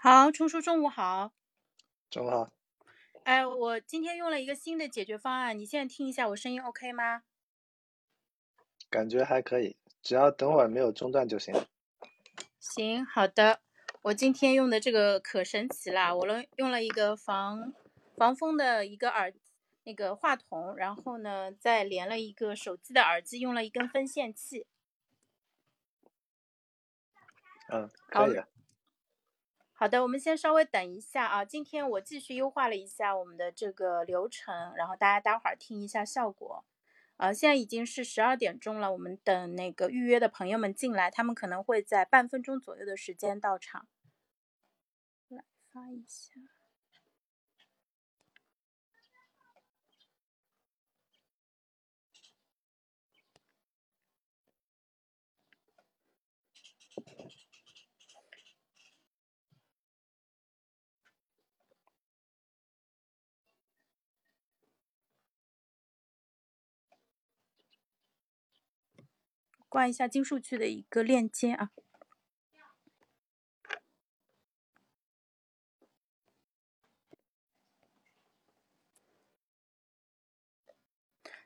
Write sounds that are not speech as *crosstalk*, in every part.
好，冲叔，中午好。中午好。哎，我今天用了一个新的解决方案，你现在听一下，我声音 OK 吗？感觉还可以，只要等会儿没有中断就行。行，好的。我今天用的这个可神奇啦，我用用了一个防防风的一个耳那个话筒，然后呢再连了一个手机的耳机，用了一根分线器。嗯，可以的。好的，我们先稍微等一下啊。今天我继续优化了一下我们的这个流程，然后大家待会儿听一下效果。呃，现在已经是十二点钟了，我们等那个预约的朋友们进来，他们可能会在半分钟左右的时间到场。来发一下。挂一下金数据的一个链接啊。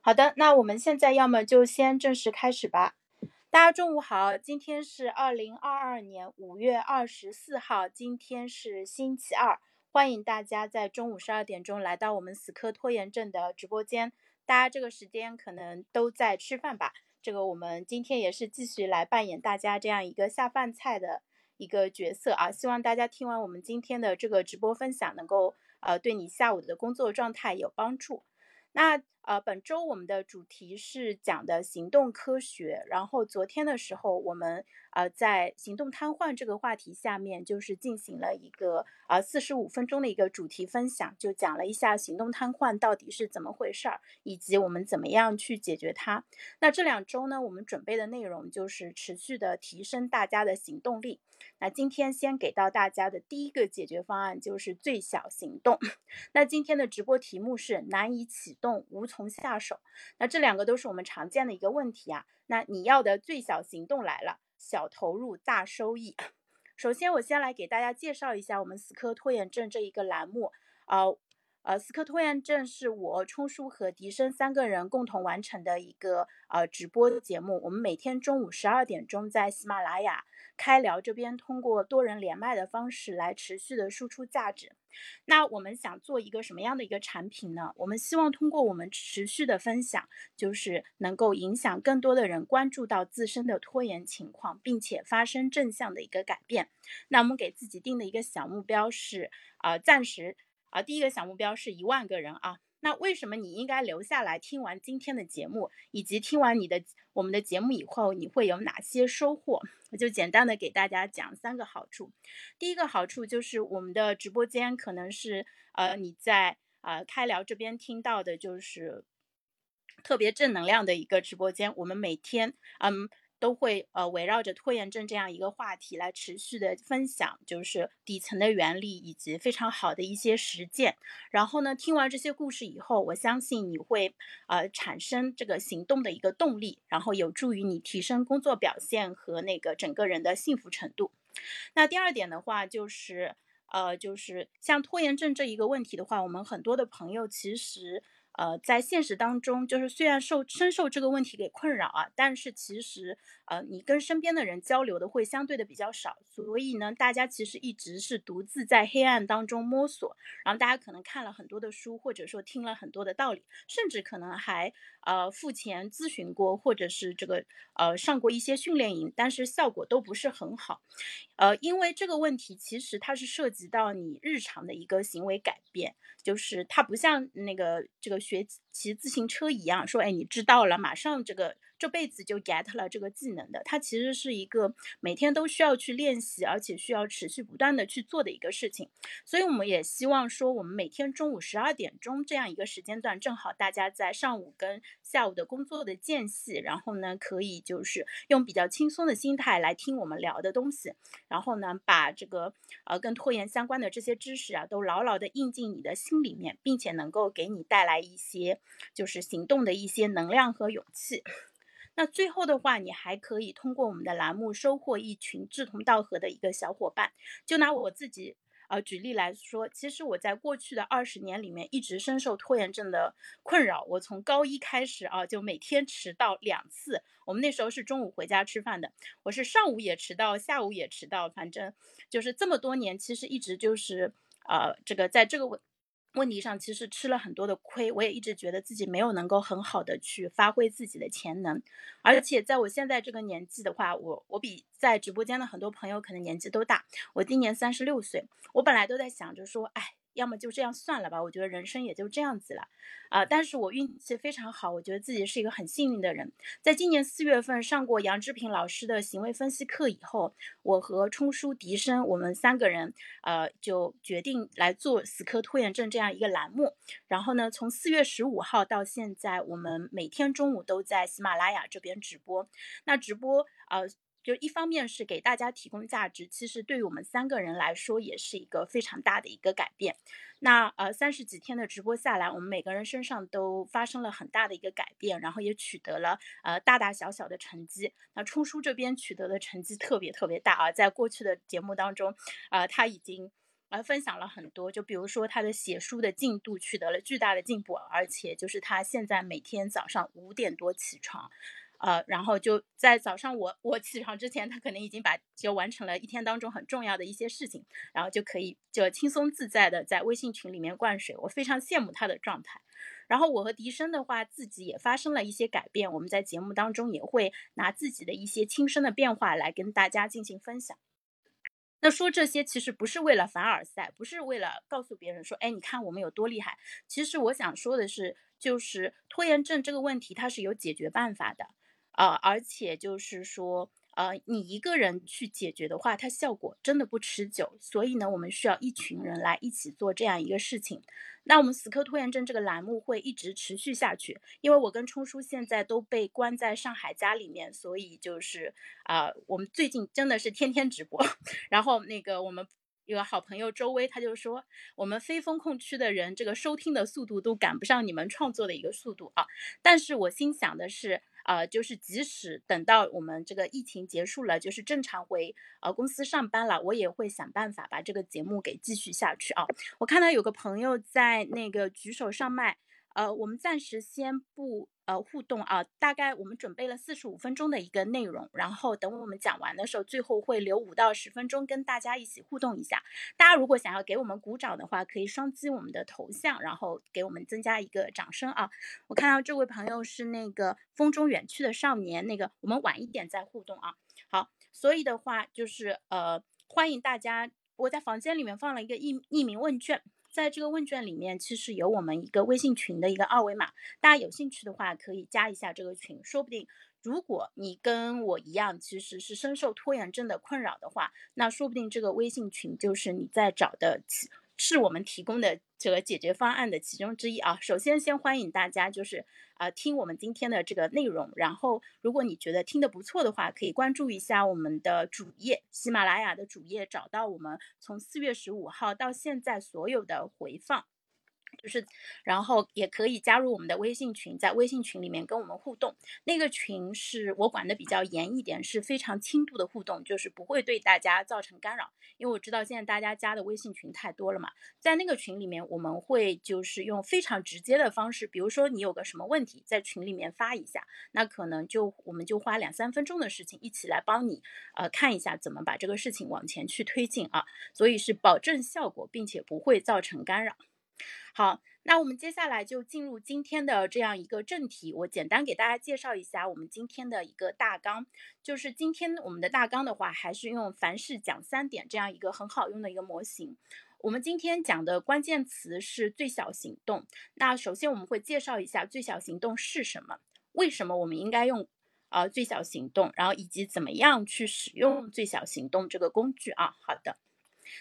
好的，那我们现在要么就先正式开始吧。大家中午好，今天是二零二二年五月二十四号，今天是星期二，欢迎大家在中午十二点钟来到我们死磕拖延症的直播间。大家这个时间可能都在吃饭吧？这个我们今天也是继续来扮演大家这样一个下饭菜的一个角色啊，希望大家听完我们今天的这个直播分享，能够呃对你下午的工作状态有帮助。那呃，本周我们的主题是讲的行动科学。然后昨天的时候，我们呃在行动瘫痪这个话题下面，就是进行了一个呃四十五分钟的一个主题分享，就讲了一下行动瘫痪到底是怎么回事儿，以及我们怎么样去解决它。那这两周呢，我们准备的内容就是持续的提升大家的行动力。那今天先给到大家的第一个解决方案就是最小行动。*laughs* 那今天的直播题目是难以启动，无从下手。那这两个都是我们常见的一个问题啊。那你要的最小行动来了，小投入大收益。*laughs* 首先，我先来给大家介绍一下我们死磕拖延症这一个栏目啊。呃，死磕拖延症是我冲叔和笛声三个人共同完成的一个呃直播节目。我们每天中午十二点钟在喜马拉雅。开聊这边通过多人连麦的方式来持续的输出价值。那我们想做一个什么样的一个产品呢？我们希望通过我们持续的分享，就是能够影响更多的人关注到自身的拖延情况，并且发生正向的一个改变。那我们给自己定的一个小目标是，呃，暂时啊，第一个小目标是一万个人啊。那为什么你应该留下来听完今天的节目，以及听完你的我们的节目以后，你会有哪些收获？我就简单的给大家讲三个好处。第一个好处就是我们的直播间可能是呃你在呃开聊这边听到的，就是特别正能量的一个直播间。我们每天嗯。都会呃围绕着拖延症这样一个话题来持续的分享，就是底层的原理以及非常好的一些实践。然后呢，听完这些故事以后，我相信你会呃产生这个行动的一个动力，然后有助于你提升工作表现和那个整个人的幸福程度。那第二点的话就是呃就是像拖延症这一个问题的话，我们很多的朋友其实。呃，在现实当中，就是虽然受深受这个问题给困扰啊，但是其实呃，你跟身边的人交流的会相对的比较少，所以呢，大家其实一直是独自在黑暗当中摸索。然后大家可能看了很多的书，或者说听了很多的道理，甚至可能还呃付钱咨询过，或者是这个呃上过一些训练营，但是效果都不是很好。呃，因为这个问题其实它是涉及到你日常的一个行为改变，就是它不像那个这个。学骑自行车一样，说，哎，你知道了，马上这个。这辈子就 get 了这个技能的，它其实是一个每天都需要去练习，而且需要持续不断的去做的一个事情。所以我们也希望说，我们每天中午十二点钟这样一个时间段，正好大家在上午跟下午的工作的间隙，然后呢，可以就是用比较轻松的心态来听我们聊的东西，然后呢，把这个呃跟拖延相关的这些知识啊，都牢牢的印进你的心里面，并且能够给你带来一些就是行动的一些能量和勇气。那最后的话，你还可以通过我们的栏目收获一群志同道合的一个小伙伴。就拿我自己。呃，举例来说，其实我在过去的二十年里面一直深受拖延症的困扰。我从高一开始啊，就每天迟到两次。我们那时候是中午回家吃饭的，我是上午也迟到，下午也迟到，反正就是这么多年，其实一直就是呃，这个在这个问题上，其实吃了很多的亏。我也一直觉得自己没有能够很好的去发挥自己的潜能，而且在我现在这个年纪的话，我我比在直播间的很多朋友可能年纪都大。我今年三十六岁。我本来都在想着说，哎，要么就这样算了吧。我觉得人生也就这样子了，啊！但是我运气非常好，我觉得自己是一个很幸运的人。在今年四月份上过杨志平老师的行为分析课以后，我和冲叔、笛声，我们三个人，呃，就决定来做死磕拖延症这样一个栏目。然后呢，从四月十五号到现在，我们每天中午都在喜马拉雅这边直播。那直播，呃。就一方面是给大家提供价值，其实对于我们三个人来说也是一个非常大的一个改变。那呃三十几天的直播下来，我们每个人身上都发生了很大的一个改变，然后也取得了呃大大小小的成绩。那冲叔这边取得的成绩特别特别大啊，在过去的节目当中，啊他已经呃分享了很多，就比如说他的写书的进度取得了巨大的进步，而且就是他现在每天早上五点多起床。呃，然后就在早上我我起床之前，他可能已经把就完成了一天当中很重要的一些事情，然后就可以就轻松自在的在微信群里面灌水，我非常羡慕他的状态。然后我和笛声的话，自己也发生了一些改变，我们在节目当中也会拿自己的一些亲身的变化来跟大家进行分享。那说这些其实不是为了凡尔赛，不是为了告诉别人说，哎，你看我们有多厉害。其实我想说的是，就是拖延症这个问题，它是有解决办法的。啊，而且就是说，呃，你一个人去解决的话，它效果真的不持久。所以呢，我们需要一群人来一起做这样一个事情。那我们死磕拖延症这个栏目会一直持续下去，因为我跟冲叔现在都被关在上海家里面，所以就是啊，我们最近真的是天天直播。*laughs* 然后那个我们有个好朋友周薇，他就说，我们非风控区的人，这个收听的速度都赶不上你们创作的一个速度啊。但是我心想的是。啊，就是即使等到我们这个疫情结束了，就是正常回呃公司上班了，我也会想办法把这个节目给继续下去啊。我看到有个朋友在那个举手上麦。呃，我们暂时先不呃互动啊，大概我们准备了四十五分钟的一个内容，然后等我们讲完的时候，最后会留五到十分钟跟大家一起互动一下。大家如果想要给我们鼓掌的话，可以双击我们的头像，然后给我们增加一个掌声啊。我看到这位朋友是那个风中远去的少年，那个我们晚一点再互动啊。好，所以的话就是呃欢迎大家，我在房间里面放了一个匿匿名问卷。在这个问卷里面，其实有我们一个微信群的一个二维码，大家有兴趣的话可以加一下这个群，说不定如果你跟我一样，其实是深受拖延症的困扰的话，那说不定这个微信群就是你在找的。是我们提供的这个解决方案的其中之一啊。首先，先欢迎大家就是啊听我们今天的这个内容。然后，如果你觉得听得不错的话，可以关注一下我们的主页，喜马拉雅的主页，找到我们从四月十五号到现在所有的回放。就是，然后也可以加入我们的微信群，在微信群里面跟我们互动。那个群是我管的比较严一点，是非常轻度的互动，就是不会对大家造成干扰。因为我知道现在大家加的微信群太多了嘛，在那个群里面，我们会就是用非常直接的方式，比如说你有个什么问题，在群里面发一下，那可能就我们就花两三分钟的事情，一起来帮你呃看一下怎么把这个事情往前去推进啊。所以是保证效果，并且不会造成干扰。好，那我们接下来就进入今天的这样一个正题。我简单给大家介绍一下我们今天的一个大纲，就是今天我们的大纲的话，还是用凡事讲三点这样一个很好用的一个模型。我们今天讲的关键词是最小行动。那首先我们会介绍一下最小行动是什么，为什么我们应该用呃最小行动，然后以及怎么样去使用最小行动这个工具啊。好的，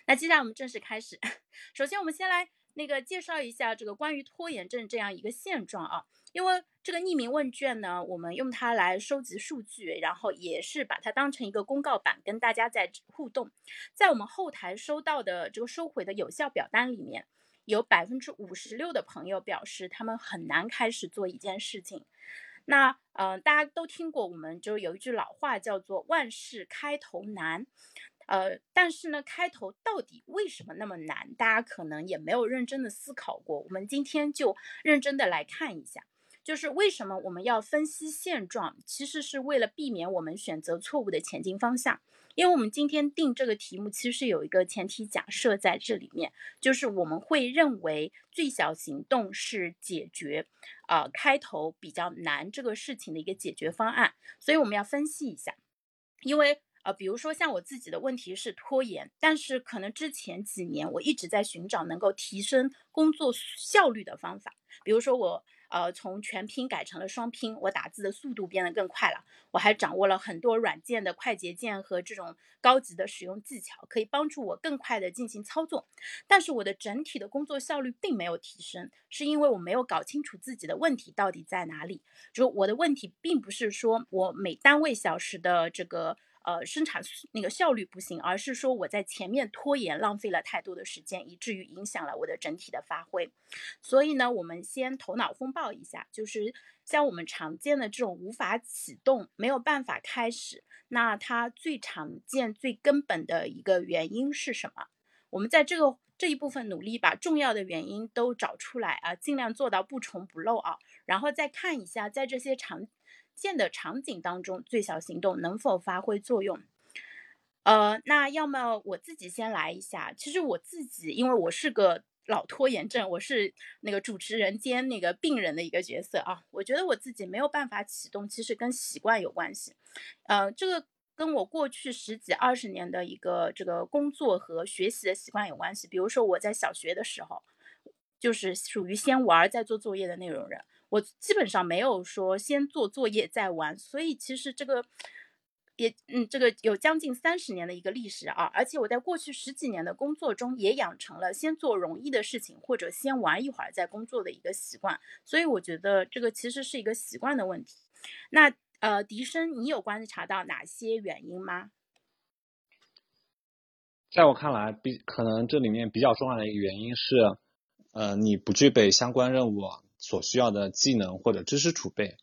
那接下来我们正式开始。*laughs* 首先我们先来。那个介绍一下这个关于拖延症这样一个现状啊，因为这个匿名问卷呢，我们用它来收集数据，然后也是把它当成一个公告板跟大家在互动。在我们后台收到的这个收回的有效表单里面，有百分之五十六的朋友表示他们很难开始做一件事情。那呃，大家都听过，我们就有一句老话叫做“万事开头难”，呃，但是呢，开头到底为什么那么难？大家可能也没有认真的思考过。我们今天就认真的来看一下。就是为什么我们要分析现状，其实是为了避免我们选择错误的前进方向。因为我们今天定这个题目，其实有一个前提假设在这里面，就是我们会认为最小行动是解决，呃，开头比较难这个事情的一个解决方案。所以我们要分析一下，因为。呃，比如说像我自己的问题是拖延，但是可能之前几年我一直在寻找能够提升工作效率的方法。比如说我呃从全拼改成了双拼，我打字的速度变得更快了。我还掌握了很多软件的快捷键和这种高级的使用技巧，可以帮助我更快的进行操作。但是我的整体的工作效率并没有提升，是因为我没有搞清楚自己的问题到底在哪里。就我的问题并不是说我每单位小时的这个。呃，生产那个效率不行，而是说我在前面拖延，浪费了太多的时间，以至于影响了我的整体的发挥。所以呢，我们先头脑风暴一下，就是像我们常见的这种无法启动、没有办法开始，那它最常见、最根本的一个原因是什么？我们在这个这一部分努力把重要的原因都找出来啊，尽量做到不重不漏啊，然后再看一下在这些常。见的场景当中，最小行动能否发挥作用？呃，那要么我自己先来一下。其实我自己，因为我是个老拖延症，我是那个主持人兼那个病人的一个角色啊。我觉得我自己没有办法启动，其实跟习惯有关系。呃，这个跟我过去十几二十年的一个这个工作和学习的习惯有关系。比如说我在小学的时候，就是属于先玩再做作业的那种人。我基本上没有说先做作业再玩，所以其实这个也嗯，这个有将近三十年的一个历史啊，而且我在过去十几年的工作中也养成了先做容易的事情或者先玩一会儿再工作的一个习惯，所以我觉得这个其实是一个习惯的问题。那呃，笛声，你有观察到哪些原因吗？在我看来，比可能这里面比较重要的一个原因是，呃，你不具备相关任务。所需要的技能或者知识储备，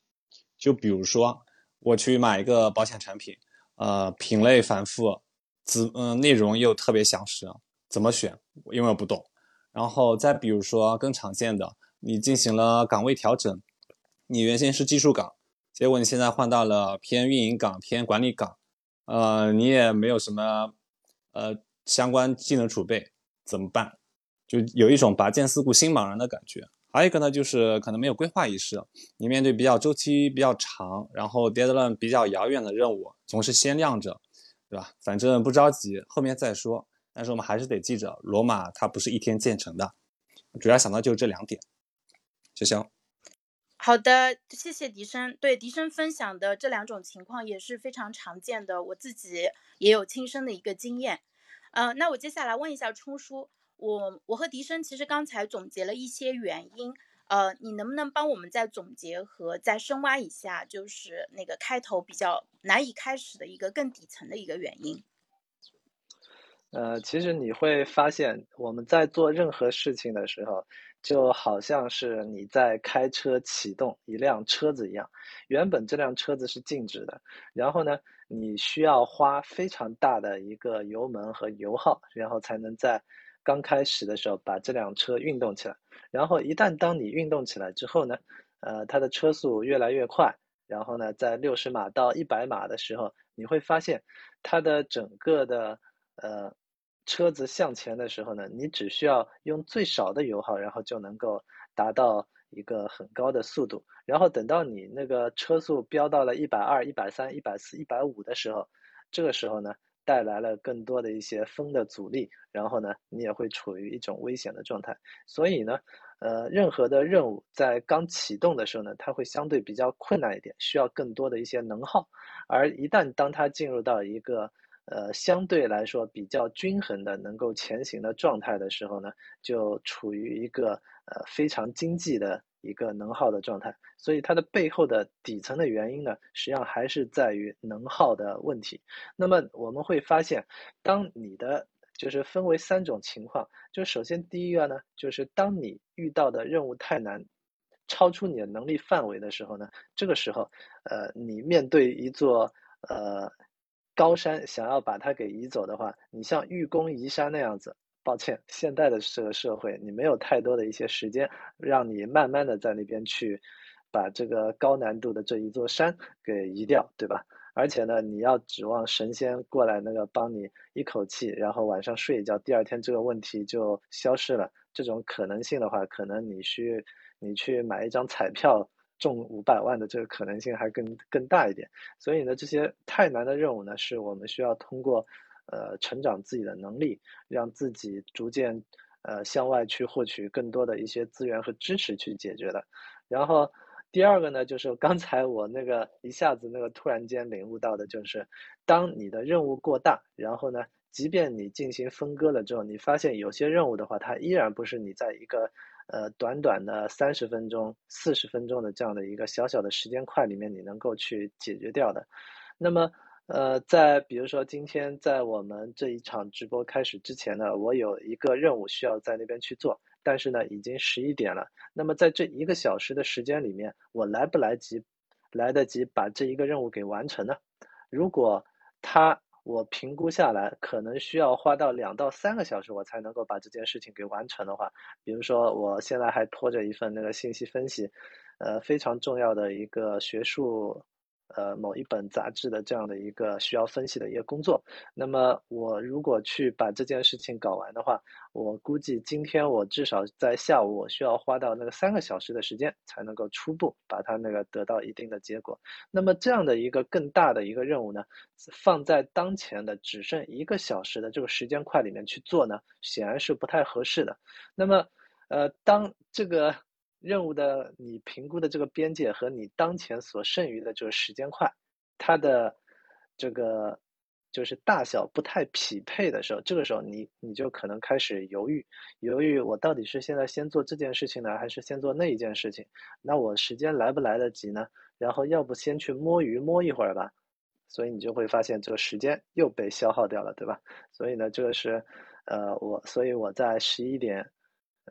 就比如说我去买一个保险产品，呃，品类繁复，资嗯内容又特别详实，怎么选？因为我不懂。然后再比如说更常见的，你进行了岗位调整，你原先是技术岗，结果你现在换到了偏运营岗、偏管理岗，呃，你也没有什么呃相关技能储备，怎么办？就有一种拔剑四顾心茫然的感觉。还有一个呢，就是可能没有规划意识。你面对比较周期比较长，然后 deadline 比较遥远的任务，总是先亮着，对吧？反正不着急，后面再说。但是我们还是得记着，罗马它不是一天建成的。主要想到就是这两点，谢谢。好的，谢谢笛声。对笛声分享的这两种情况也是非常常见的，我自己也有亲身的一个经验。嗯，那我接下来问一下冲叔。我我和笛声其实刚才总结了一些原因，呃，你能不能帮我们再总结和再深挖一下，就是那个开头比较难以开始的一个更底层的一个原因？呃，其实你会发现，我们在做任何事情的时候，就好像是你在开车启动一辆车子一样，原本这辆车子是静止的，然后呢，你需要花非常大的一个油门和油耗，然后才能在。刚开始的时候，把这辆车运动起来，然后一旦当你运动起来之后呢，呃，它的车速越来越快，然后呢，在六十码到一百码的时候，你会发现它的整个的呃车子向前的时候呢，你只需要用最少的油耗，然后就能够达到一个很高的速度，然后等到你那个车速飙到了一百二、一百三、一百四、一百五的时候，这个时候呢。带来了更多的一些风的阻力，然后呢，你也会处于一种危险的状态。所以呢，呃，任何的任务在刚启动的时候呢，它会相对比较困难一点，需要更多的一些能耗。而一旦当它进入到一个呃相对来说比较均衡的能够前行的状态的时候呢，就处于一个呃非常经济的。一个能耗的状态，所以它的背后的底层的原因呢，实际上还是在于能耗的问题。那么我们会发现，当你的就是分为三种情况，就首先第一个呢，就是当你遇到的任务太难，超出你的能力范围的时候呢，这个时候，呃，你面对一座呃高山，想要把它给移走的话，你像愚公移山那样子，抱歉，现代的这个社会，你没有太多的一些时间，让你慢慢的在那边去把这个高难度的这一座山给移掉，对吧？而且呢，你要指望神仙过来那个帮你一口气，然后晚上睡一觉，第二天这个问题就消失了。这种可能性的话，可能你需你去买一张彩票中五百万的这个可能性还更更大一点。所以呢，这些太难的任务呢，是我们需要通过呃成长自己的能力，让自己逐渐呃向外去获取更多的一些资源和支持去解决的。然后。第二个呢，就是刚才我那个一下子那个突然间领悟到的，就是当你的任务过大，然后呢，即便你进行分割了之后，你发现有些任务的话，它依然不是你在一个呃短短的三十分钟、四十分钟的这样的一个小小的时间块里面你能够去解决掉的。那么，呃，在比如说今天在我们这一场直播开始之前呢，我有一个任务需要在那边去做。但是呢，已经十一点了。那么在这一个小时的时间里面，我来不来及，来得及把这一个任务给完成呢？如果他我评估下来，可能需要花到两到三个小时，我才能够把这件事情给完成的话，比如说我现在还拖着一份那个信息分析，呃，非常重要的一个学术。呃，某一本杂志的这样的一个需要分析的一个工作，那么我如果去把这件事情搞完的话，我估计今天我至少在下午我需要花到那个三个小时的时间，才能够初步把它那个得到一定的结果。那么这样的一个更大的一个任务呢，放在当前的只剩一个小时的这个时间块里面去做呢，显然是不太合适的。那么，呃，当这个。任务的你评估的这个边界和你当前所剩余的这个时间块，它的这个就是大小不太匹配的时候，这个时候你你就可能开始犹豫，犹豫我到底是现在先做这件事情呢，还是先做那一件事情？那我时间来不来得及呢？然后要不先去摸鱼摸一会儿吧？所以你就会发现这个时间又被消耗掉了，对吧？所以呢，这个是呃我，所以我在十一点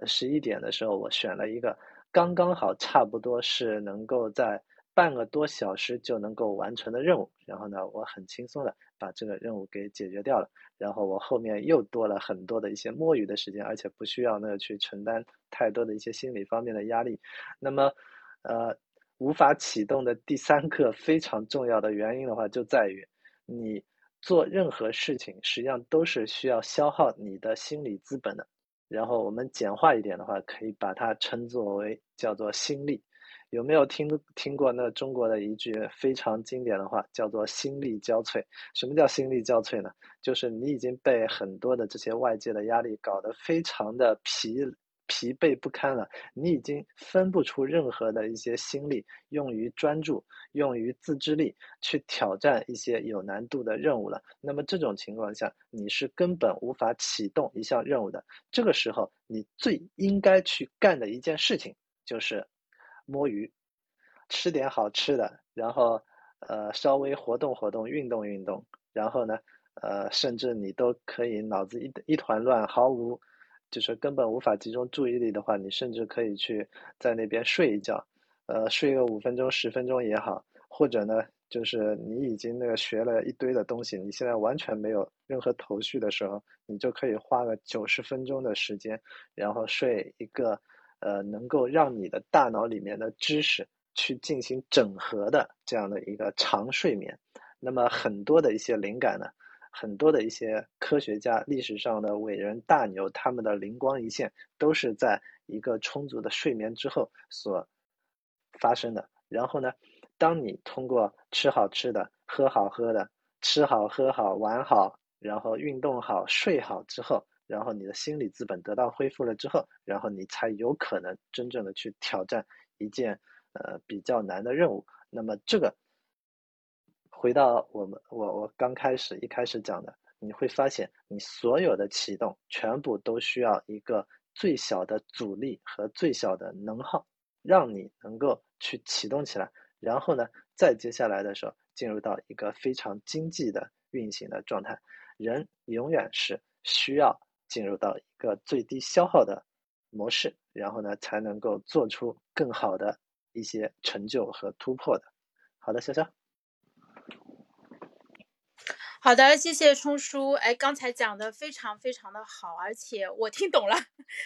十一点的时候，我选了一个。刚刚好，差不多是能够在半个多小时就能够完成的任务。然后呢，我很轻松的把这个任务给解决掉了。然后我后面又多了很多的一些摸鱼的时间，而且不需要那个去承担太多的一些心理方面的压力。那么，呃，无法启动的第三个非常重要的原因的话，就在于你做任何事情实际上都是需要消耗你的心理资本的。然后我们简化一点的话，可以把它称作为叫做心力。有没有听听过那中国的一句非常经典的话，叫做心力交瘁？什么叫心力交瘁呢？就是你已经被很多的这些外界的压力搞得非常的疲。疲惫不堪了，你已经分不出任何的一些心力用于专注、用于自制力去挑战一些有难度的任务了。那么这种情况下，你是根本无法启动一项任务的。这个时候，你最应该去干的一件事情就是摸鱼，吃点好吃的，然后呃稍微活动活动、运动运动，然后呢呃甚至你都可以脑子一一团乱，毫无。就是根本无法集中注意力的话，你甚至可以去在那边睡一觉，呃，睡个五分钟、十分钟也好，或者呢，就是你已经那个学了一堆的东西，你现在完全没有任何头绪的时候，你就可以花个九十分钟的时间，然后睡一个，呃，能够让你的大脑里面的知识去进行整合的这样的一个长睡眠，那么很多的一些灵感呢。很多的一些科学家、历史上的伟人大牛，他们的灵光一现都是在一个充足的睡眠之后所发生的。然后呢，当你通过吃好吃的、喝好喝的、吃好喝好、玩好，然后运动好、睡好之后，然后你的心理资本得到恢复了之后，然后你才有可能真正的去挑战一件呃比较难的任务。那么这个。回到我们我我刚开始一开始讲的，你会发现你所有的启动全部都需要一个最小的阻力和最小的能耗，让你能够去启动起来。然后呢，再接下来的时候进入到一个非常经济的运行的状态。人永远是需要进入到一个最低消耗的模式，然后呢才能够做出更好的一些成就和突破的。好的，潇潇。好的，谢谢冲叔。哎，刚才讲的非常非常的好，而且我听懂了，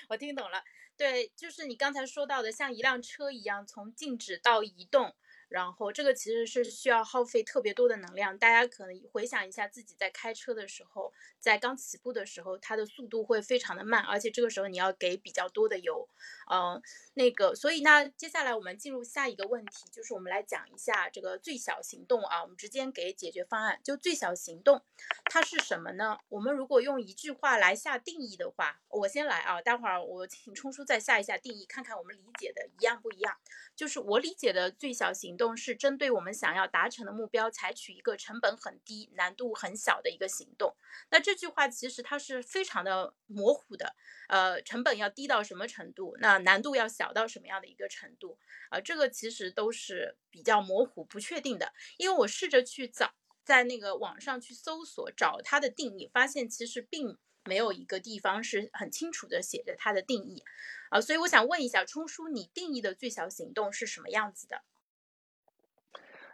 我听懂了。对，就是你刚才说到的，像一辆车一样，从静止到移动。然后这个其实是需要耗费特别多的能量，大家可能回想一下自己在开车的时候，在刚起步的时候，它的速度会非常的慢，而且这个时候你要给比较多的油，嗯，那个，所以那接下来我们进入下一个问题，就是我们来讲一下这个最小行动啊，我们直接给解决方案，就最小行动它是什么呢？我们如果用一句话来下定义的话，我先来啊，待会儿我请冲叔再下一下定义，看看我们理解的一样不一样。就是我理解的最小行动动是针对我们想要达成的目标，采取一个成本很低、难度很小的一个行动。那这句话其实它是非常的模糊的，呃，成本要低到什么程度？那难度要小到什么样的一个程度？啊，这个其实都是比较模糊、不确定的。因为我试着去找，在那个网上去搜索找它的定义，发现其实并没有一个地方是很清楚的写着它的定义。啊，所以我想问一下冲叔，你定义的最小行动是什么样子的？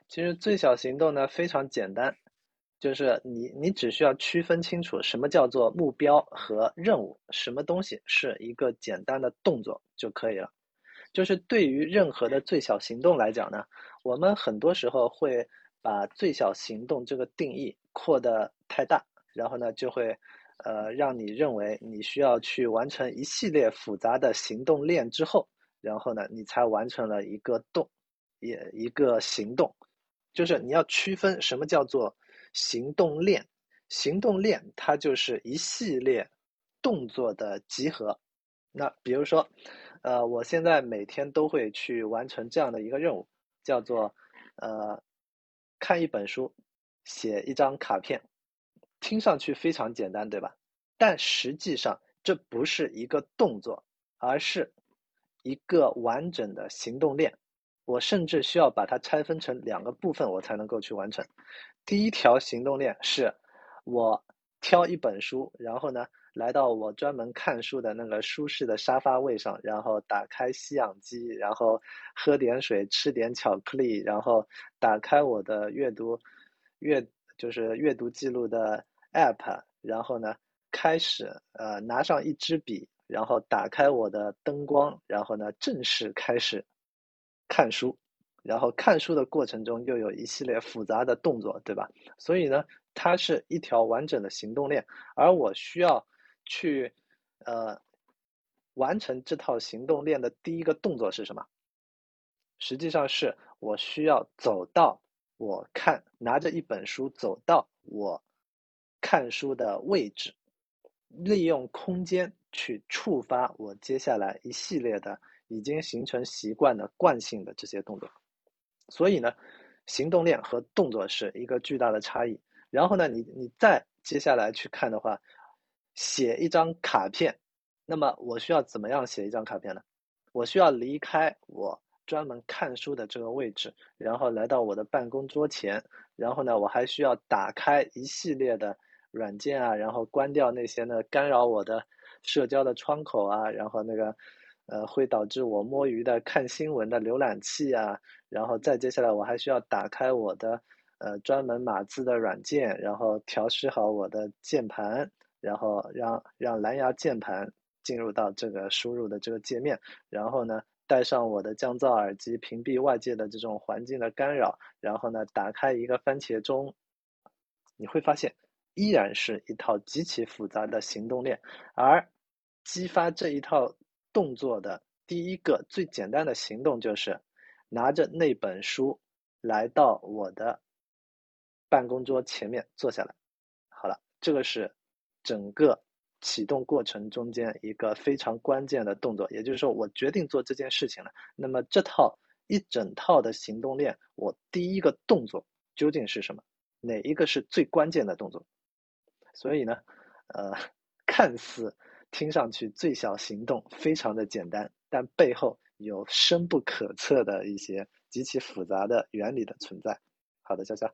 其实最小行动呢非常简单，就是你你只需要区分清楚什么叫做目标和任务，什么东西是一个简单的动作就可以了。就是对于任何的最小行动来讲呢，我们很多时候会把最小行动这个定义扩得太大，然后呢就会。呃，让你认为你需要去完成一系列复杂的行动链之后，然后呢，你才完成了一个动，也一个行动，就是你要区分什么叫做行动链。行动链它就是一系列动作的集合。那比如说，呃，我现在每天都会去完成这样的一个任务，叫做呃，看一本书，写一张卡片。听上去非常简单，对吧？但实际上这不是一个动作，而是一个完整的行动链。我甚至需要把它拆分成两个部分，我才能够去完成。第一条行动链是，我挑一本书，然后呢，来到我专门看书的那个舒适的沙发位上，然后打开吸氧机，然后喝点水，吃点巧克力，然后打开我的阅读阅。就是阅读记录的 app，然后呢，开始呃拿上一支笔，然后打开我的灯光，然后呢正式开始看书，然后看书的过程中又有一系列复杂的动作，对吧？所以呢，它是一条完整的行动链，而我需要去呃完成这套行动链的第一个动作是什么？实际上是我需要走到。我看拿着一本书走到我看书的位置，利用空间去触发我接下来一系列的已经形成习惯的惯性的这些动作。所以呢，行动链和动作是一个巨大的差异。然后呢，你你再接下来去看的话，写一张卡片，那么我需要怎么样写一张卡片呢？我需要离开我。专门看书的这个位置，然后来到我的办公桌前，然后呢，我还需要打开一系列的软件啊，然后关掉那些呢干扰我的社交的窗口啊，然后那个呃会导致我摸鱼的看新闻的浏览器啊，然后再接下来我还需要打开我的呃专门码字的软件，然后调试好我的键盘，然后让让蓝牙键盘进入到这个输入的这个界面，然后呢。戴上我的降噪耳机，屏蔽外界的这种环境的干扰，然后呢，打开一个番茄钟，你会发现，依然是一套极其复杂的行动链。而激发这一套动作的第一个最简单的行动，就是拿着那本书来到我的办公桌前面坐下来。好了，这个是整个。启动过程中间一个非常关键的动作，也就是说，我决定做这件事情了。那么这套一整套的行动链，我第一个动作究竟是什么？哪一个是最关键的动作？所以呢，呃，*laughs* 看似听上去最小行动非常的简单，但背后有深不可测的一些极其复杂的原理的存在。好的，潇潇。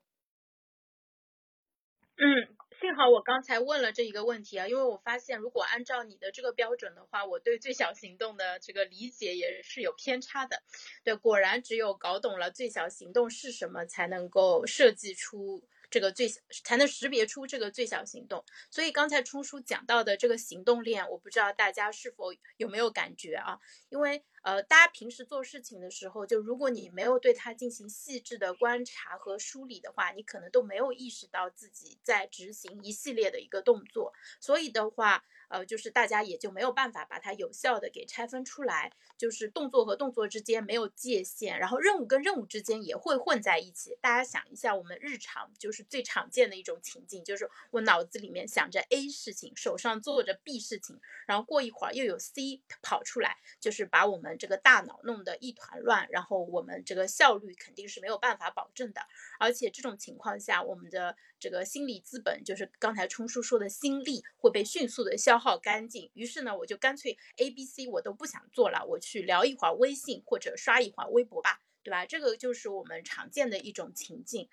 嗯。幸好我刚才问了这一个问题啊，因为我发现如果按照你的这个标准的话，我对最小行动的这个理解也是有偏差的。对，果然只有搞懂了最小行动是什么，才能够设计出。这个最才能识别出这个最小行动，所以刚才冲叔讲到的这个行动链，我不知道大家是否有没有感觉啊？因为呃，大家平时做事情的时候，就如果你没有对它进行细致的观察和梳理的话，你可能都没有意识到自己在执行一系列的一个动作，所以的话。呃，就是大家也就没有办法把它有效的给拆分出来，就是动作和动作之间没有界限，然后任务跟任务之间也会混在一起。大家想一下，我们日常就是最常见的一种情境，就是我脑子里面想着 A 事情，手上做着 B 事情，然后过一会儿又有 C 跑出来，就是把我们这个大脑弄得一团乱，然后我们这个效率肯定是没有办法保证的。而且这种情况下，我们的这个心理资本，就是刚才冲叔说的心力，会被迅速的消。耗好干净，于是呢，我就干脆 A、B、C 我都不想做了，我去聊一会儿微信或者刷一会儿微博吧，对吧？这个就是我们常见的一种情境。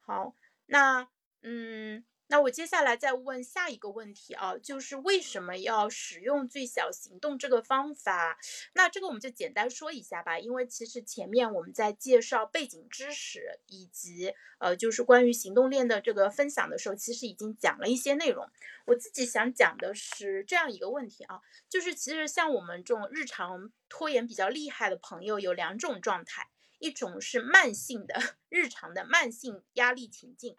好，那嗯。那我接下来再问下一个问题啊，就是为什么要使用最小行动这个方法？那这个我们就简单说一下吧，因为其实前面我们在介绍背景知识以及呃，就是关于行动链的这个分享的时候，其实已经讲了一些内容。我自己想讲的是这样一个问题啊，就是其实像我们这种日常拖延比较厉害的朋友，有两种状态，一种是慢性的 *laughs* 日常的慢性压力情境，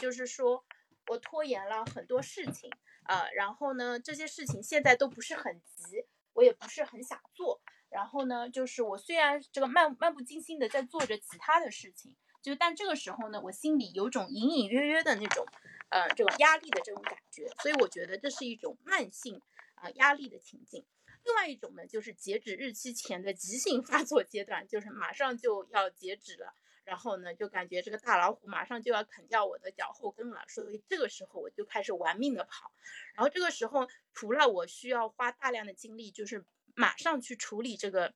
就是说。我拖延了很多事情，呃，然后呢，这些事情现在都不是很急，我也不是很想做。然后呢，就是我虽然这个漫漫不经心的在做着其他的事情，就但这个时候呢，我心里有种隐隐约约的那种，呃，这种压力的这种感觉。所以我觉得这是一种慢性啊压力的情境。另外一种呢，就是截止日期前的急性发作阶段，就是马上就要截止了。然后呢，就感觉这个大老虎马上就要啃掉我的脚后跟了，所以这个时候我就开始玩命的跑。然后这个时候，除了我需要花大量的精力，就是马上去处理这个，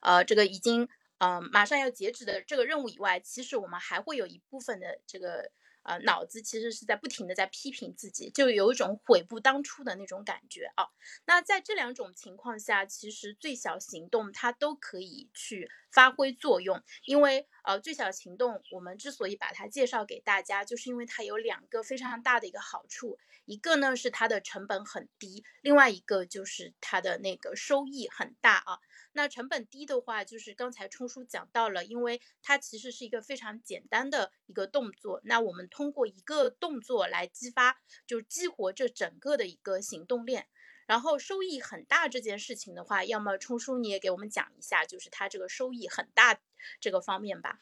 呃，这个已经嗯马上要截止的这个任务以外，其实我们还会有一部分的这个。呃，脑子其实是在不停的在批评自己，就有一种悔不当初的那种感觉啊。那在这两种情况下，其实最小行动它都可以去发挥作用，因为呃，最小行动我们之所以把它介绍给大家，就是因为它有两个非常大的一个好处，一个呢是它的成本很低，另外一个就是它的那个收益很大啊。那成本低的话，就是刚才冲叔讲到了，因为它其实是一个非常简单的一个动作。那我们通过一个动作来激发，就激活这整个的一个行动链。然后收益很大这件事情的话，要么冲叔你也给我们讲一下，就是它这个收益很大这个方面吧。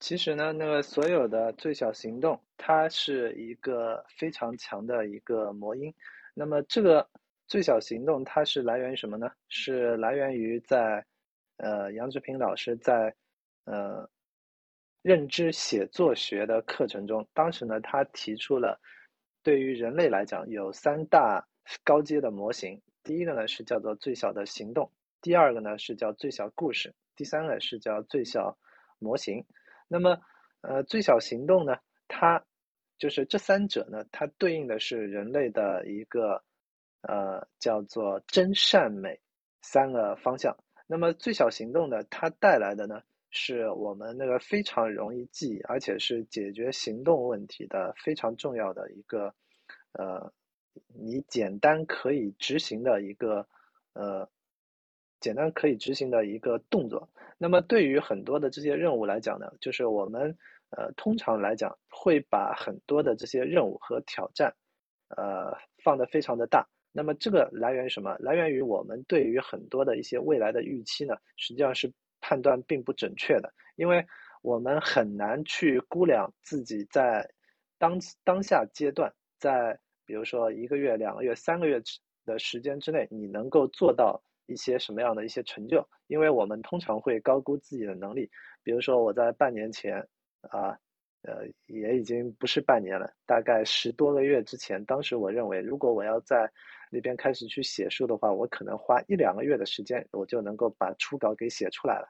其实呢，那个所有的最小行动，它是一个非常强的一个魔音。那么这个。最小行动，它是来源于什么呢？是来源于在，呃，杨志平老师在，呃，认知写作学的课程中，当时呢，他提出了，对于人类来讲，有三大高阶的模型。第一个呢是叫做最小的行动，第二个呢是叫最小故事，第三个是叫最小模型。那么，呃，最小行动呢，它就是这三者呢，它对应的是人类的一个。呃，叫做真善美三个方向。那么最小行动呢，它带来的呢，是我们那个非常容易记，而且是解决行动问题的非常重要的一个，呃，你简单可以执行的一个，呃，简单可以执行的一个动作。那么对于很多的这些任务来讲呢，就是我们呃通常来讲会把很多的这些任务和挑战，呃，放得非常的大。那么这个来源于什么？来源于我们对于很多的一些未来的预期呢，实际上是判断并不准确的，因为我们很难去估量自己在当当下阶段，在比如说一个月、两个月、三个月的时间之内，你能够做到一些什么样的一些成就？因为我们通常会高估自己的能力，比如说我在半年前啊。呃也已经不是半年了，大概十多个月之前，当时我认为，如果我要在那边开始去写书的话，我可能花一两个月的时间，我就能够把初稿给写出来了。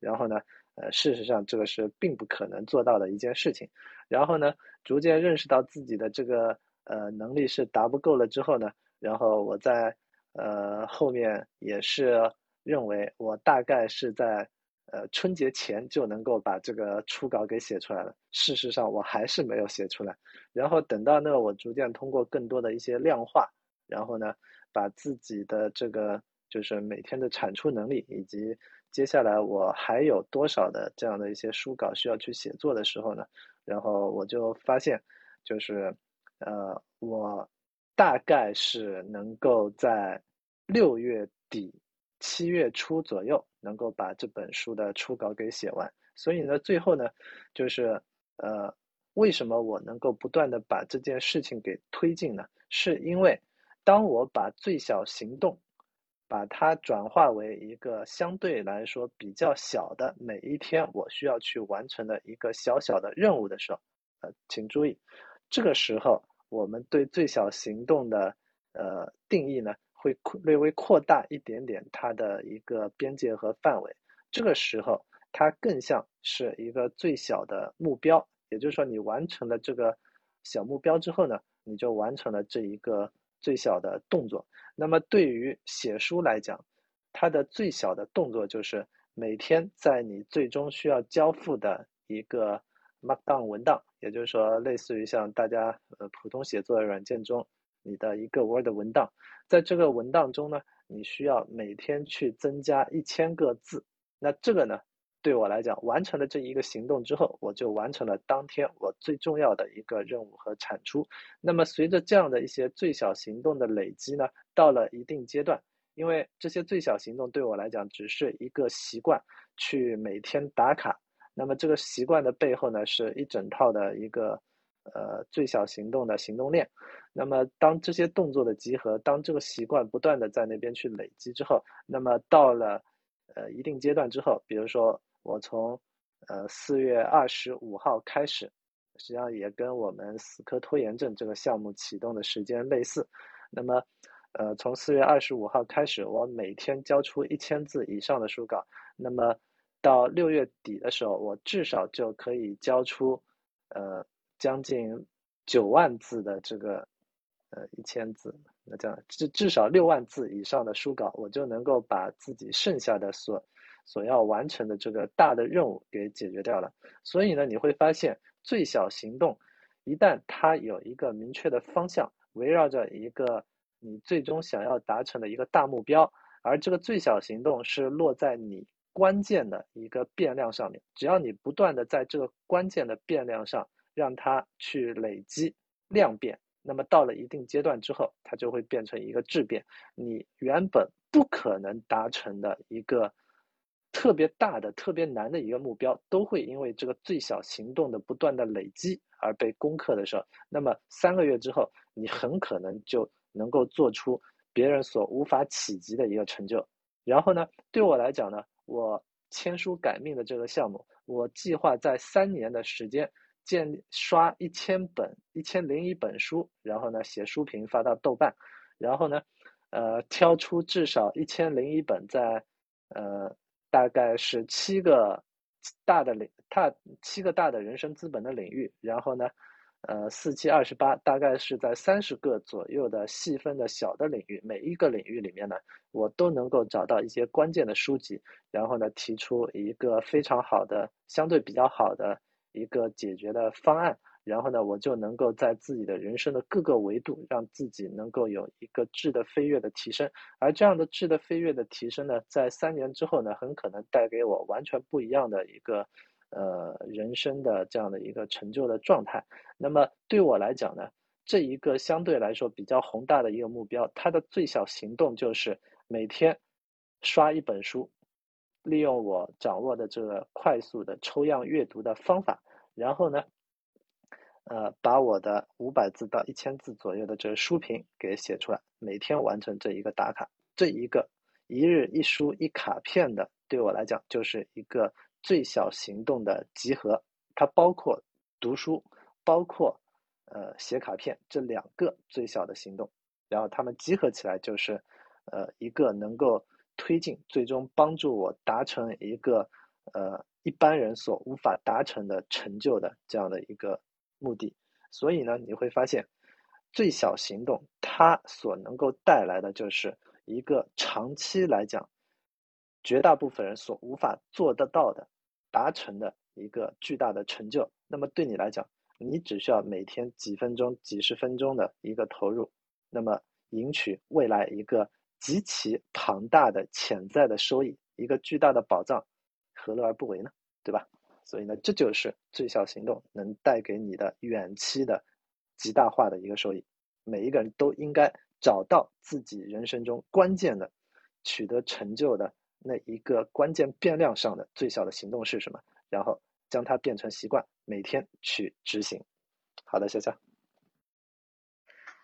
然后呢，呃，事实上这个是并不可能做到的一件事情。然后呢，逐渐认识到自己的这个呃能力是达不够了之后呢，然后我在呃后面也是认为我大概是在。呃，春节前就能够把这个初稿给写出来了。事实上，我还是没有写出来。然后等到那我逐渐通过更多的一些量化，然后呢，把自己的这个就是每天的产出能力，以及接下来我还有多少的这样的一些书稿需要去写作的时候呢，然后我就发现，就是呃，我大概是能够在六月底。七月初左右能够把这本书的初稿给写完，所以呢，最后呢，就是呃，为什么我能够不断的把这件事情给推进呢？是因为当我把最小行动，把它转化为一个相对来说比较小的每一天我需要去完成的一个小小的任务的时候，呃，请注意，这个时候我们对最小行动的呃定义呢？会略微扩大一点点它的一个边界和范围，这个时候它更像是一个最小的目标，也就是说你完成了这个小目标之后呢，你就完成了这一个最小的动作。那么对于写书来讲，它的最小的动作就是每天在你最终需要交付的一个 Markdown 文档，也就是说类似于像大家呃普通写作的软件中。你的一个 Word 文档，在这个文档中呢，你需要每天去增加一千个字。那这个呢，对我来讲，完成了这一个行动之后，我就完成了当天我最重要的一个任务和产出。那么随着这样的一些最小行动的累积呢，到了一定阶段，因为这些最小行动对我来讲只是一个习惯，去每天打卡。那么这个习惯的背后呢，是一整套的一个。呃，最小行动的行动链。那么，当这些动作的集合，当这个习惯不断的在那边去累积之后，那么到了呃一定阶段之后，比如说我从呃四月二十五号开始，实际上也跟我们死磕拖延症这个项目启动的时间类似。那么，呃，从四月二十五号开始，我每天交出一千字以上的书稿。那么到六月底的时候，我至少就可以交出呃。将近九万字的这个，呃，一千字，那这样至至少六万字以上的书稿，我就能够把自己剩下的所所要完成的这个大的任务给解决掉了。所以呢，你会发现，最小行动一旦它有一个明确的方向，围绕着一个你最终想要达成的一个大目标，而这个最小行动是落在你关键的一个变量上面，只要你不断的在这个关键的变量上。让它去累积量变，那么到了一定阶段之后，它就会变成一个质变。你原本不可能达成的一个特别大的、特别难的一个目标，都会因为这个最小行动的不断的累积而被攻克的时候，那么三个月之后，你很可能就能够做出别人所无法企及的一个成就。然后呢，对我来讲呢，我签书改命的这个项目，我计划在三年的时间。建立刷一千本一千零一本书，然后呢写书评发到豆瓣，然后呢，呃挑出至少一千零一本在，呃大概是七个大的领，大七个大的人生资本的领域，然后呢，呃四七二十八，大概是在三十个左右的细分的小的领域，每一个领域里面呢，我都能够找到一些关键的书籍，然后呢提出一个非常好的相对比较好的。一个解决的方案，然后呢，我就能够在自己的人生的各个维度，让自己能够有一个质的飞跃的提升。而这样的质的飞跃的提升呢，在三年之后呢，很可能带给我完全不一样的一个呃人生的这样的一个成就的状态。那么对我来讲呢，这一个相对来说比较宏大的一个目标，它的最小行动就是每天刷一本书。利用我掌握的这个快速的抽样阅读的方法，然后呢，呃，把我的五百字到一千字左右的这个书评给写出来，每天完成这一个打卡，这一个一日一书一卡片的，对我来讲就是一个最小行动的集合，它包括读书，包括呃写卡片这两个最小的行动，然后它们集合起来就是呃一个能够。推进最终帮助我达成一个呃一般人所无法达成的成就的这样的一个目的。所以呢，你会发现，最小行动它所能够带来的就是一个长期来讲，绝大部分人所无法做得到的、达成的一个巨大的成就。那么对你来讲，你只需要每天几分钟、几十分钟的一个投入，那么赢取未来一个极其庞大的潜在的收益，一个巨大的保障，何乐而不为呢？对吧？所以呢，这就是最小行动能带给你的远期的极大化的一个收益。每一个人都应该找到自己人生中关键的取得成就的那一个关键变量上的最小的行动是什么，然后将它变成习惯，每天去执行。好的，谢谢。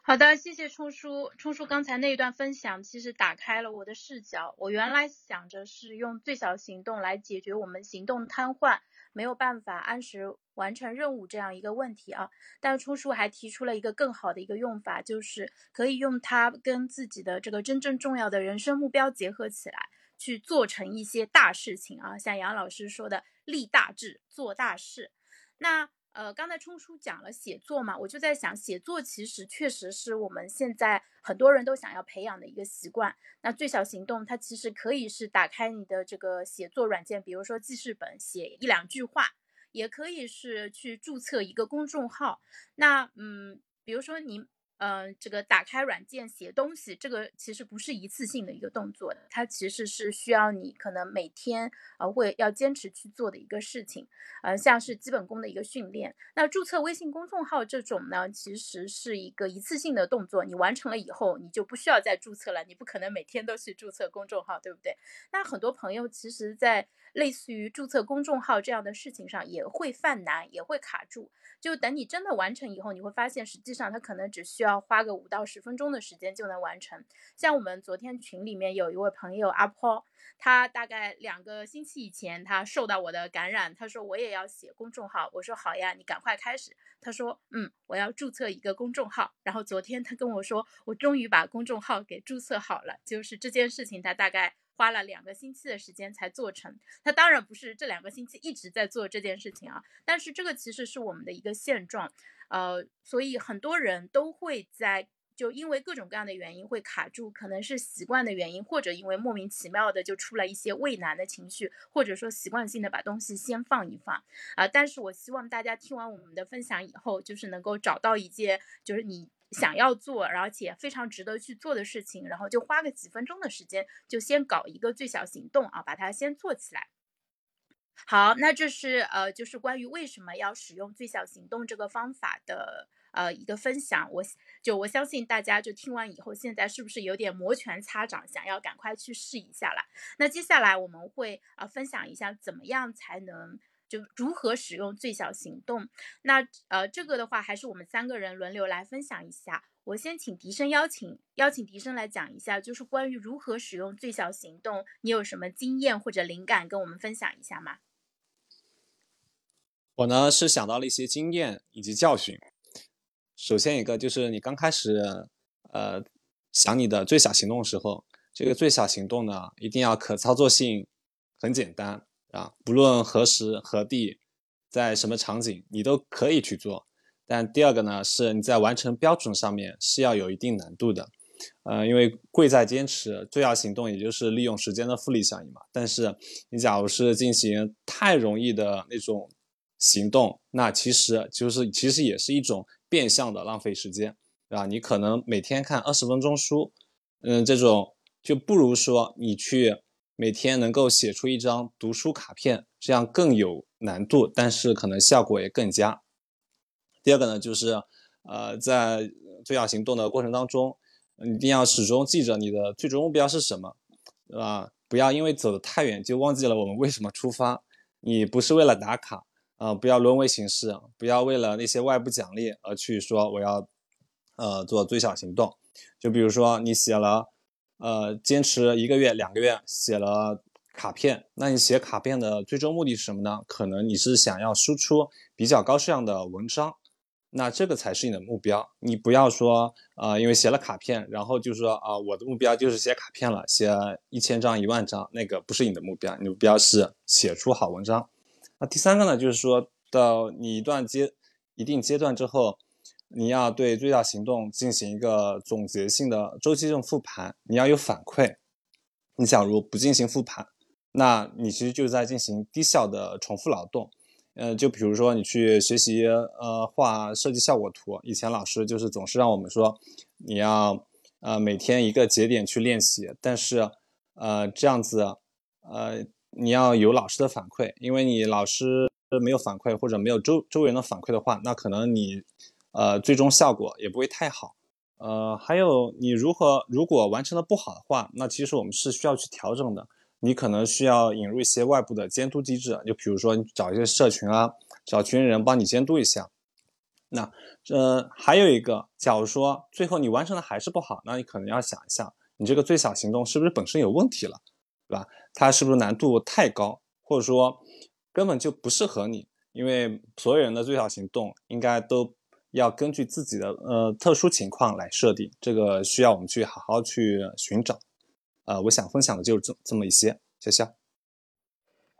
好的，谢谢冲叔。冲叔刚才那一段分享，其实打开了我的视角。我原来想着是用最小行动来解决我们行动瘫痪。没有办法按时完成任务这样一个问题啊，但冲叔还提出了一个更好的一个用法，就是可以用它跟自己的这个真正重要的人生目标结合起来，去做成一些大事情啊，像杨老师说的立大志做大事，那。呃，刚才冲叔讲了写作嘛，我就在想，写作其实确实是我们现在很多人都想要培养的一个习惯。那最小行动，它其实可以是打开你的这个写作软件，比如说记事本，写一两句话，也可以是去注册一个公众号。那嗯，比如说你。嗯，这个打开软件写东西，这个其实不是一次性的一个动作，它其实是需要你可能每天呃会要坚持去做的一个事情，呃，像是基本功的一个训练。那注册微信公众号这种呢，其实是一个一次性的动作，你完成了以后，你就不需要再注册了，你不可能每天都去注册公众号，对不对？那很多朋友其实，在类似于注册公众号这样的事情上也会犯难，也会卡住。就等你真的完成以后，你会发现，实际上它可能只需要花个五到十分钟的时间就能完成。像我们昨天群里面有一位朋友阿坡，他大概两个星期以前他受到我的感染，他说我也要写公众号，我说好呀，你赶快开始。他说嗯，我要注册一个公众号。然后昨天他跟我说，我终于把公众号给注册好了。就是这件事情，他大概。花了两个星期的时间才做成，他当然不是这两个星期一直在做这件事情啊，但是这个其实是我们的一个现状，呃，所以很多人都会在就因为各种各样的原因会卡住，可能是习惯的原因，或者因为莫名其妙的就出了一些畏难的情绪，或者说习惯性的把东西先放一放啊。但是我希望大家听完我们的分享以后，就是能够找到一件就是你。想要做，而且非常值得去做的事情，然后就花个几分钟的时间，就先搞一个最小行动啊，把它先做起来。好，那这是呃，就是关于为什么要使用最小行动这个方法的呃一个分享。我就我相信大家就听完以后，现在是不是有点摩拳擦掌，想要赶快去试一下了？那接下来我们会啊分享一下怎么样才能。就如何使用最小行动？那呃，这个的话还是我们三个人轮流来分享一下。我先请笛声邀请邀请笛声来讲一下，就是关于如何使用最小行动，你有什么经验或者灵感跟我们分享一下吗？我呢是想到了一些经验以及教训。首先一个就是你刚开始呃想你的最小行动的时候，这个最小行动呢一定要可操作性很简单。啊，不论何时何地，在什么场景，你都可以去做。但第二个呢，是你在完成标准上面是要有一定难度的。呃，因为贵在坚持，最要行动，也就是利用时间的复利效应嘛。但是你假如是进行太容易的那种行动，那其实就是其实也是一种变相的浪费时间，对吧？你可能每天看二十分钟书，嗯，这种就不如说你去。每天能够写出一张读书卡片，这样更有难度，但是可能效果也更佳。第二个呢，就是呃，在最小行动的过程当中，一定要始终记着你的最终目标是什么，对吧？不要因为走得太远就忘记了我们为什么出发。你不是为了打卡啊，不要沦为形式，不要为了那些外部奖励而去说我要呃做最小行动。就比如说你写了。呃，坚持一个月、两个月写了卡片，那你写卡片的最终目的是什么呢？可能你是想要输出比较高质量的文章，那这个才是你的目标。你不要说啊，因为写了卡片，然后就说啊，我的目标就是写卡片了，写一千张、一万张，那个不是你的目标。你的目标是写出好文章。那第三个呢，就是说到你一段阶一定阶段之后，你要对最小行动进行一个总结性的周期性复盘，你要有反馈。你假如不进行复盘，那你其实就在进行低效的重复劳动。呃，就比如说你去学习呃画设计效果图，以前老师就是总是让我们说你要呃每天一个节点去练习，但是呃这样子呃你要有老师的反馈，因为你老师没有反馈或者没有周周围人的反馈的话，那可能你呃最终效果也不会太好。呃，还有你如何如果完成的不好的话，那其实我们是需要去调整的。你可能需要引入一些外部的监督机制，就比如说你找一些社群啊，找群人帮你监督一下。那呃，还有一个，假如说最后你完成的还是不好，那你可能要想一下，你这个最小行动是不是本身有问题了，对吧？它是不是难度太高，或者说根本就不适合你？因为所有人的最小行动应该都要根据自己的呃特殊情况来设定，这个需要我们去好好去寻找。呃，我想分享的就是这这么一些，谢谢。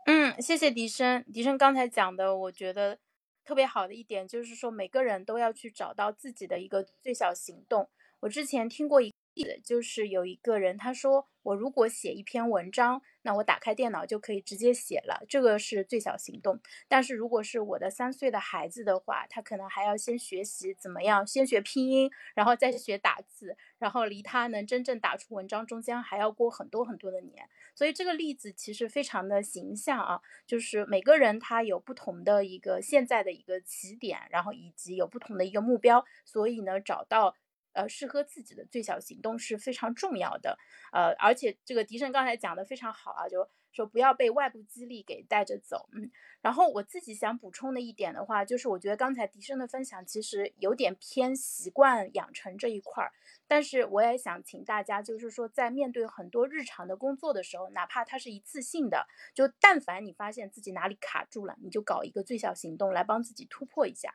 嗯，谢谢迪生，迪生刚才讲的，我觉得特别好的一点就是说，每个人都要去找到自己的一个最小行动。我之前听过一。例子就是有一个人，他说我如果写一篇文章，那我打开电脑就可以直接写了，这个是最小行动。但是如果是我的三岁的孩子的话，他可能还要先学习怎么样，先学拼音，然后再学打字，然后离他能真正打出文章中间还要过很多很多的年。所以这个例子其实非常的形象啊，就是每个人他有不同的一个现在的一个起点，然后以及有不同的一个目标，所以呢找到。呃，适合自己的最小行动是非常重要的。呃，而且这个迪生刚才讲的非常好啊，就说不要被外部激励给带着走。嗯，然后我自己想补充的一点的话，就是我觉得刚才迪生的分享其实有点偏习惯养成这一块儿，但是我也想请大家，就是说在面对很多日常的工作的时候，哪怕它是一次性的，就但凡你发现自己哪里卡住了，你就搞一个最小行动来帮自己突破一下。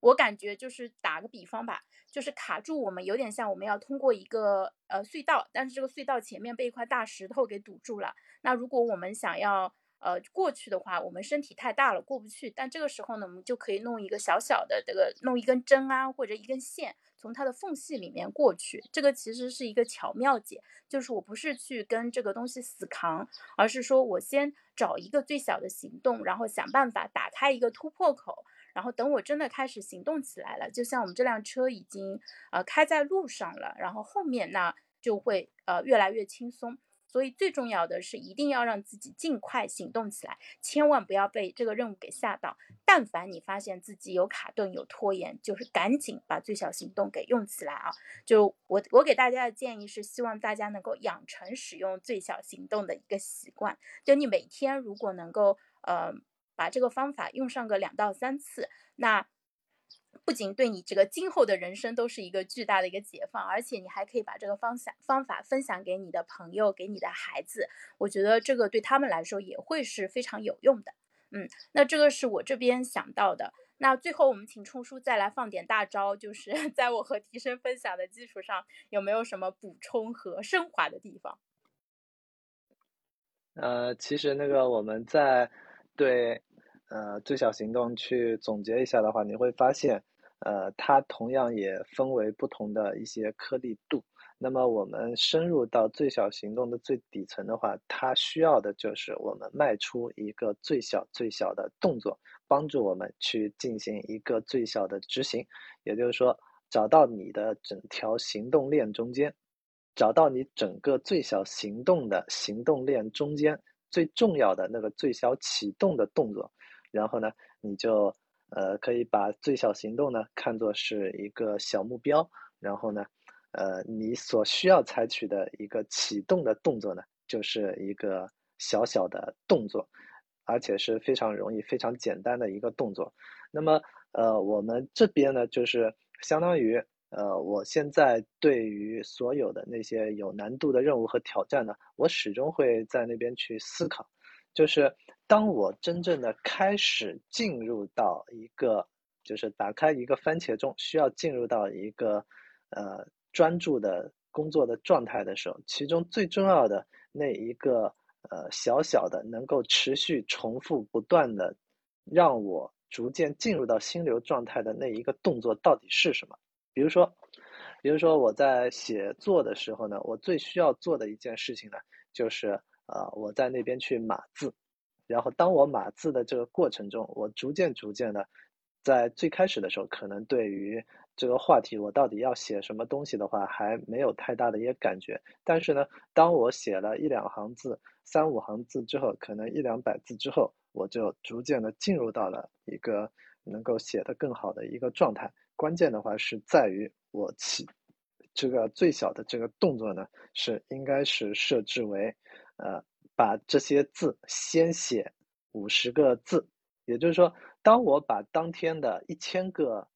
我感觉就是打个比方吧。就是卡住我们，有点像我们要通过一个呃隧道，但是这个隧道前面被一块大石头给堵住了。那如果我们想要呃过去的话，我们身体太大了过不去。但这个时候呢，我们就可以弄一个小小的这个，弄一根针啊，或者一根线，从它的缝隙里面过去。这个其实是一个巧妙解，就是我不是去跟这个东西死扛，而是说我先找一个最小的行动，然后想办法打开一个突破口。然后等我真的开始行动起来了，就像我们这辆车已经呃开在路上了，然后后面那就会呃越来越轻松。所以最重要的是一定要让自己尽快行动起来，千万不要被这个任务给吓到。但凡你发现自己有卡顿、有拖延，就是赶紧把最小行动给用起来啊！就我我给大家的建议是，希望大家能够养成使用最小行动的一个习惯。就你每天如果能够呃。把这个方法用上个两到三次，那不仅对你这个今后的人生都是一个巨大的一个解放，而且你还可以把这个方向方法分享给你的朋友，给你的孩子。我觉得这个对他们来说也会是非常有用的。嗯，那这个是我这边想到的。那最后我们请冲叔再来放点大招，就是 *laughs* 在我和提升分享的基础上，有没有什么补充和升华的地方？呃，其实那个我们在对。呃，最小行动去总结一下的话，你会发现，呃，它同样也分为不同的一些颗粒度。那么我们深入到最小行动的最底层的话，它需要的就是我们迈出一个最小最小的动作，帮助我们去进行一个最小的执行。也就是说，找到你的整条行动链中间，找到你整个最小行动的行动链中间最重要的那个最小启动的动作。然后呢，你就呃可以把最小行动呢看作是一个小目标，然后呢，呃你所需要采取的一个启动的动作呢，就是一个小小的动作，而且是非常容易、非常简单的一个动作。那么呃我们这边呢，就是相当于呃我现在对于所有的那些有难度的任务和挑战呢，我始终会在那边去思考。就是当我真正的开始进入到一个，就是打开一个番茄钟，需要进入到一个呃专注的工作的状态的时候，其中最重要的那一个呃小小的能够持续重复不断的让我逐渐进入到心流状态的那一个动作到底是什么？比如说，比如说我在写作的时候呢，我最需要做的一件事情呢，就是啊，我在那边去码字。然后当我码字的这个过程中，我逐渐逐渐的，在最开始的时候，可能对于这个话题我到底要写什么东西的话，还没有太大的一个感觉。但是呢，当我写了一两行字、三五行字之后，可能一两百字之后，我就逐渐的进入到了一个能够写得更好的一个状态。关键的话是在于我起这个最小的这个动作呢，是应该是设置为，呃。把这些字先写五十个字，也就是说，当我把当天的一千个，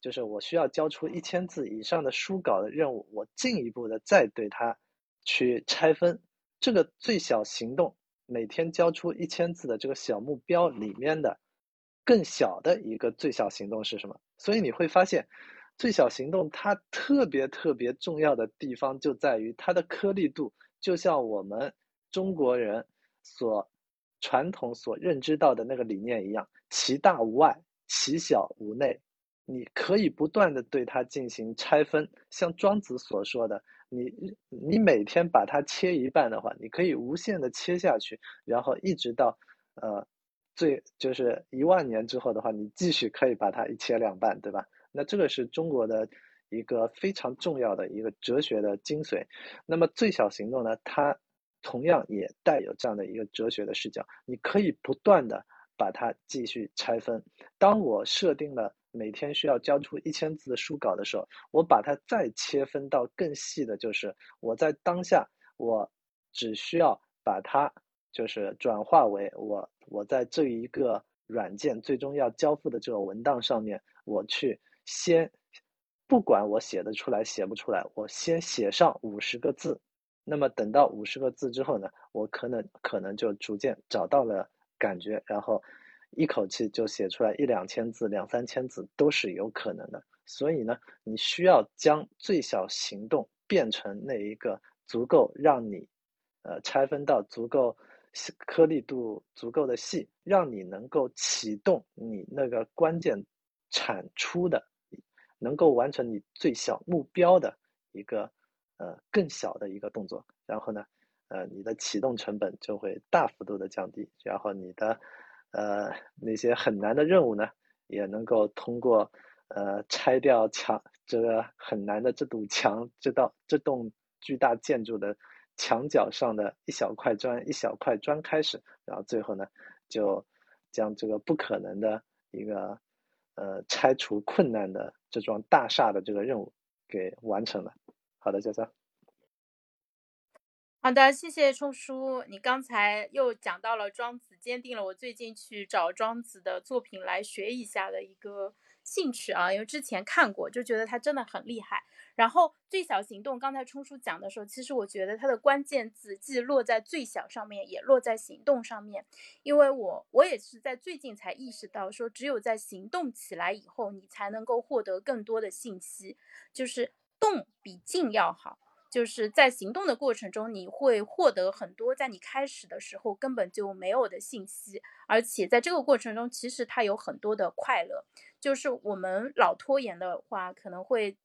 就是我需要交出一千字以上的书稿的任务，我进一步的再对它去拆分。这个最小行动，每天交出一千字的这个小目标里面的更小的一个最小行动是什么？所以你会发现，最小行动它特别特别重要的地方就在于它的颗粒度，就像我们。中国人所传统所认知到的那个理念一样，其大无外，其小无内。你可以不断的对它进行拆分，像庄子所说的，你你每天把它切一半的话，你可以无限的切下去，然后一直到呃最就是一万年之后的话，你继续可以把它一切两半，对吧？那这个是中国的一个非常重要的一个哲学的精髓。那么最小行动呢，它。同样也带有这样的一个哲学的视角，你可以不断的把它继续拆分。当我设定了每天需要交出一千字的书稿的时候，我把它再切分到更细的，就是我在当下，我只需要把它就是转化为我我在这一个软件最终要交付的这个文档上面，我去先不管我写得出来写不出来，我先写上五十个字。那么等到五十个字之后呢，我可能可能就逐渐找到了感觉，然后一口气就写出来一两千字、两三千字都是有可能的。所以呢，你需要将最小行动变成那一个足够让你，呃，拆分到足够颗粒度足够的细，让你能够启动你那个关键产出的，能够完成你最小目标的一个。呃，更小的一个动作，然后呢，呃，你的启动成本就会大幅度的降低，然后你的，呃，那些很难的任务呢，也能够通过，呃，拆掉墙这个很难的这堵墙，这道这栋巨大建筑的墙角上的一小块砖，一小块砖开始，然后最后呢，就将这个不可能的一个，呃，拆除困难的这幢大厦的这个任务给完成了。好的，佳佳。好的，谢谢冲叔。你刚才又讲到了庄子，坚定了我最近去找庄子的作品来学一下的一个兴趣啊，因为之前看过，就觉得他真的很厉害。然后最小行动，刚才冲叔讲的时候，其实我觉得它的关键字既落在最小上面，也落在行动上面。因为我我也是在最近才意识到，说只有在行动起来以后，你才能够获得更多的信息，就是。动比静要好，就是在行动的过程中，你会获得很多在你开始的时候根本就没有的信息，而且在这个过程中，其实它有很多的快乐。就是我们老拖延的话，可能会。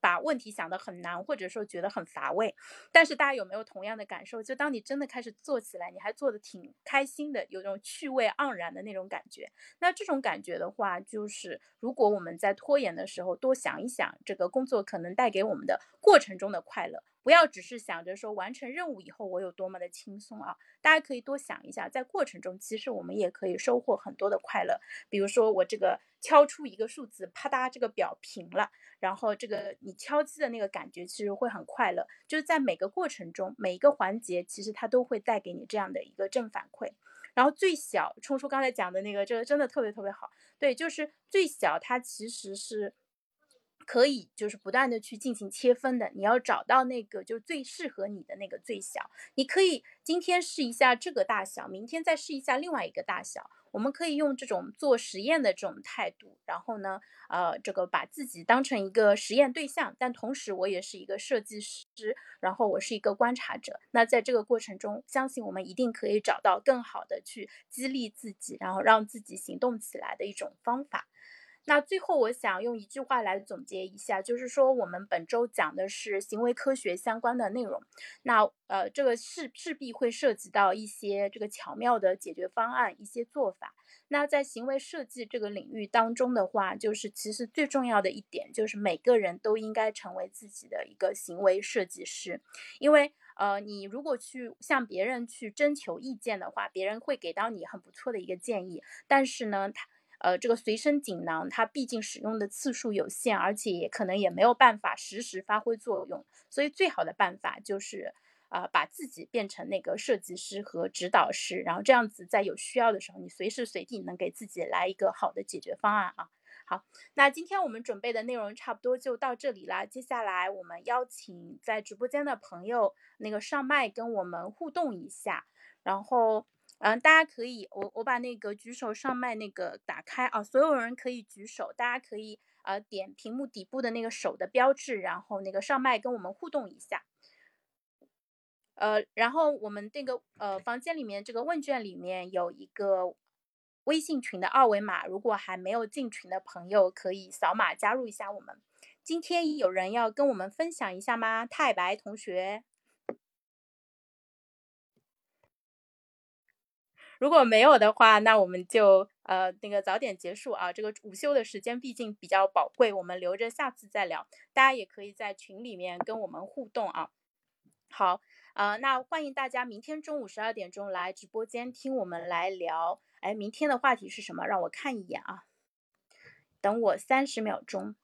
把问题想得很难，或者说觉得很乏味，但是大家有没有同样的感受？就当你真的开始做起来，你还做的挺开心的，有种趣味盎然的那种感觉。那这种感觉的话，就是如果我们在拖延的时候多想一想，这个工作可能带给我们的过程中的快乐，不要只是想着说完成任务以后我有多么的轻松啊。大家可以多想一下，在过程中其实我们也可以收获很多的快乐。比如说我这个敲出一个数字，啪嗒，这个表平了。然后这个你敲击的那个感觉其实会很快乐，就是在每个过程中每一个环节，其实它都会带给你这样的一个正反馈。然后最小冲叔刚才讲的那个，这个真的特别特别好。对，就是最小它其实是。可以就是不断的去进行切分的，你要找到那个就最适合你的那个最小。你可以今天试一下这个大小，明天再试一下另外一个大小。我们可以用这种做实验的这种态度，然后呢，呃，这个把自己当成一个实验对象，但同时我也是一个设计师，然后我是一个观察者。那在这个过程中，相信我们一定可以找到更好的去激励自己，然后让自己行动起来的一种方法。那最后，我想用一句话来总结一下，就是说我们本周讲的是行为科学相关的内容。那呃，这个势势必会涉及到一些这个巧妙的解决方案，一些做法。那在行为设计这个领域当中的话，就是其实最重要的一点，就是每个人都应该成为自己的一个行为设计师。因为呃，你如果去向别人去征求意见的话，别人会给到你很不错的一个建议，但是呢，他。呃，这个随身锦囊它毕竟使用的次数有限，而且也可能也没有办法实时发挥作用，所以最好的办法就是啊，把自己变成那个设计师和指导师，然后这样子在有需要的时候，你随时随地能给自己来一个好的解决方案啊。好，那今天我们准备的内容差不多就到这里啦，接下来我们邀请在直播间的朋友那个上麦跟我们互动一下，然后。嗯，大家可以，我我把那个举手上麦那个打开啊，所有人可以举手，大家可以呃点屏幕底部的那个手的标志，然后那个上麦跟我们互动一下。呃，然后我们这个呃房间里面这个问卷里面有一个微信群的二维码，如果还没有进群的朋友可以扫码加入一下我们。今天有人要跟我们分享一下吗？太白同学。如果没有的话，那我们就呃那个早点结束啊。这个午休的时间毕竟比较宝贵，我们留着下次再聊。大家也可以在群里面跟我们互动啊。好，呃，那欢迎大家明天中午十二点钟来直播间听我们来聊。哎，明天的话题是什么？让我看一眼啊。等我三十秒钟。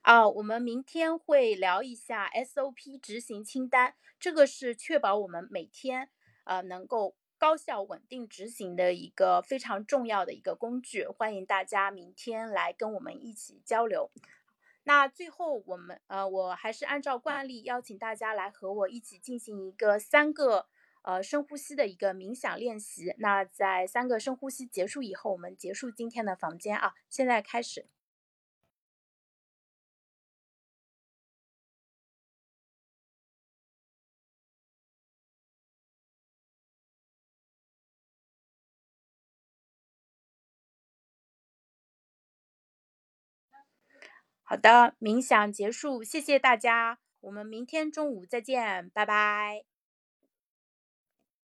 啊，我们明天会聊一下 SOP 执行清单，这个是确保我们每天呃能够。高效稳定执行的一个非常重要的一个工具，欢迎大家明天来跟我们一起交流。那最后我们呃，我还是按照惯例邀请大家来和我一起进行一个三个呃深呼吸的一个冥想练习。那在三个深呼吸结束以后，我们结束今天的房间啊，现在开始。好的，冥想结束，谢谢大家，我们明天中午再见，拜拜。